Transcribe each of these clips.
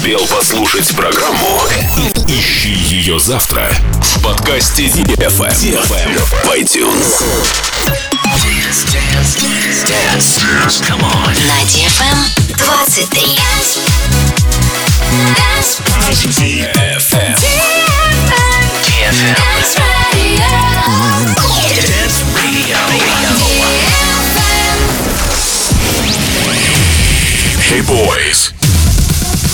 успел послушать программу, ищи ее завтра в подкасте DFM в iTunes. На DFM 23. DFM. DFM. Hey boys.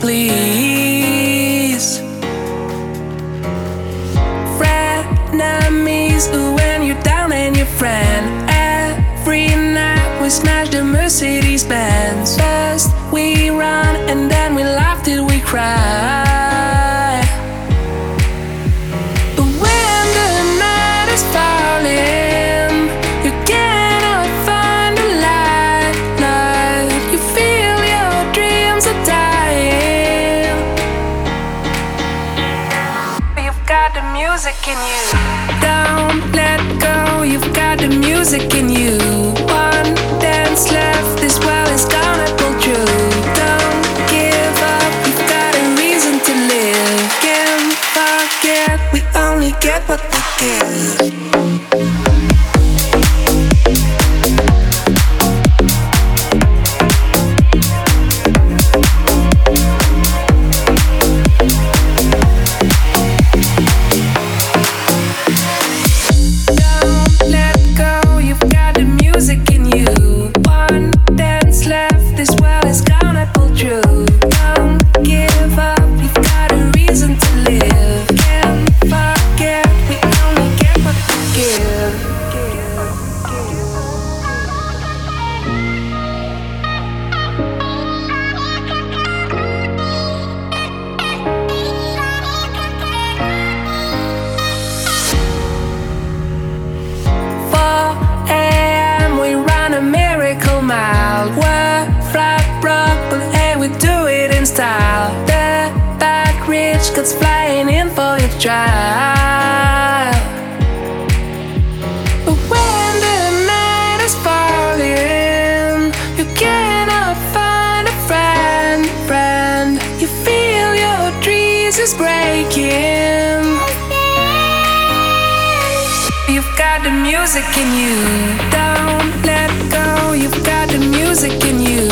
please. Frenemies, when you're down and your friend. Every night we smash the Mercedes Benz. First we run and then we laugh till we cry. The music in you. Don't let go. You've got the music in you.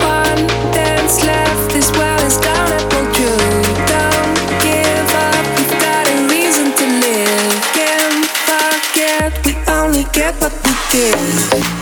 One dance left. This is. Don't give up. You've got a reason to live. Can't forget. We only get what we give.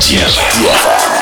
Yeah.